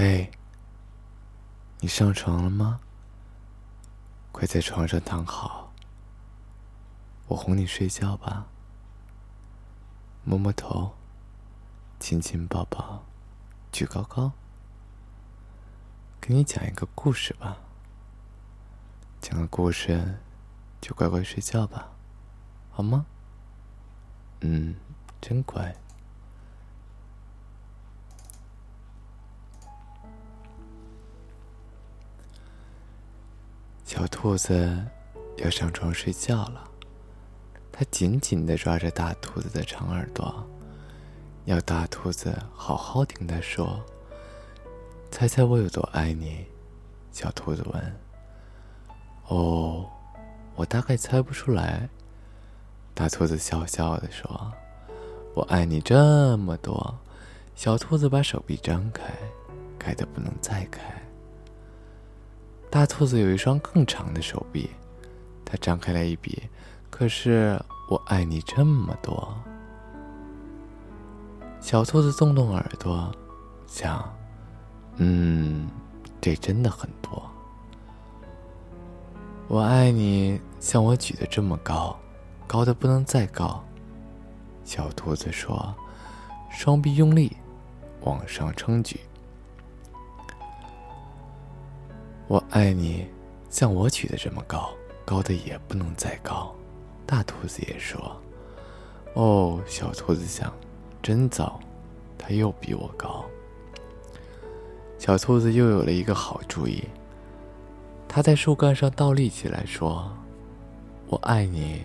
喂，你上床了吗？快在床上躺好，我哄你睡觉吧。摸摸头，亲亲抱抱，举高高。给你讲一个故事吧。讲个故事，就乖乖睡觉吧，好吗？嗯，真乖。小兔子要上床睡觉了，它紧紧的抓着大兔子的长耳朵，要大兔子好好听它说。猜猜我有多爱你？小兔子问。哦，我大概猜不出来。大兔子笑笑的说：“我爱你这么多。”小兔子把手臂张开，开的不能再开。大兔子有一双更长的手臂，它张开来一比，可是我爱你这么多。小兔子动动耳朵，想，嗯，这真的很多。我爱你像我举的这么高，高的不能再高。小兔子说，双臂用力往上撑举。我爱你，像我举的这么高，高的也不能再高。大兔子也说：“哦，小兔子想，真糟，它又比我高。”小兔子又有了一个好主意，它在树干上倒立起来说：“我爱你，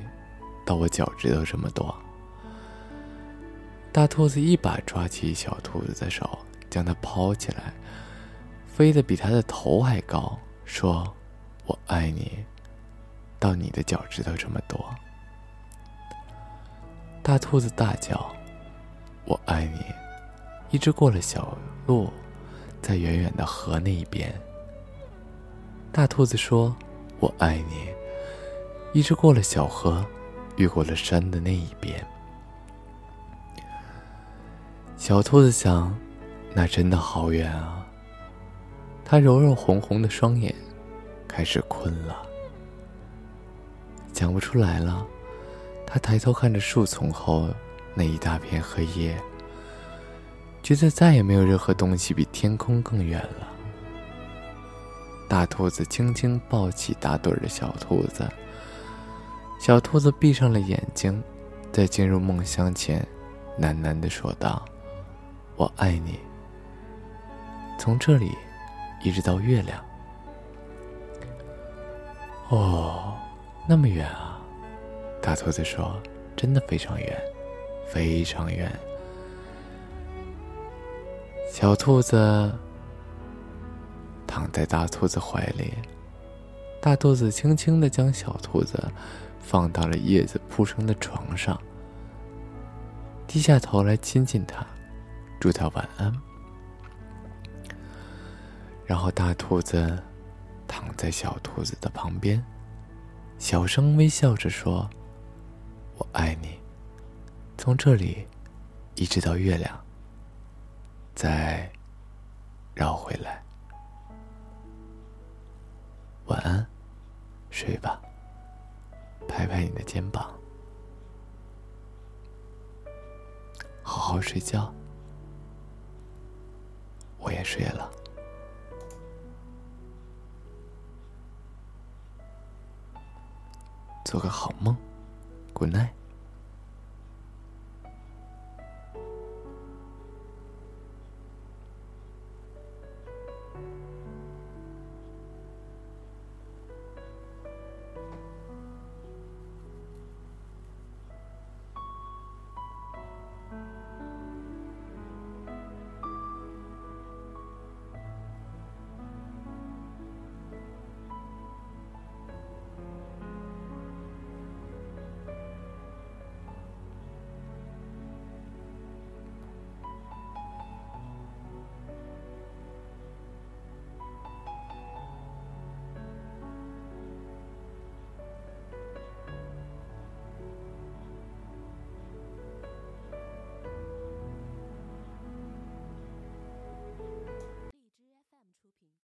到我脚趾头这么多。”大兔子一把抓起小兔子的手，将它抛起来。飞得比他的头还高，说：“我爱你，到你的脚趾头这么多。”大兔子大叫：“我爱你！”一直过了小路，在远远的河那一边。大兔子说：“我爱你！”一直过了小河，越过了山的那一边。小兔子想：“那真的好远啊。”他揉揉红红的双眼，开始困了。讲不出来了。他抬头看着树丛后那一大片黑夜，觉得再也没有任何东西比天空更远了。大兔子轻轻抱起打盹的小兔子。小兔子闭上了眼睛，在进入梦乡前，喃喃地说道：“我爱你。”从这里。一直到月亮。哦，那么远啊！大兔子说：“真的非常远，非常远。”小兔子躺在大兔子怀里，大兔子轻轻的将小兔子放到了叶子铺成的床上，低下头来亲亲它，祝它晚安。然后，大兔子躺在小兔子的旁边，小声微笑着说：“我爱你。”从这里一直到月亮，再绕回来。晚安，睡吧。拍拍你的肩膀，好好睡觉。我也睡了。做个好梦，Good night。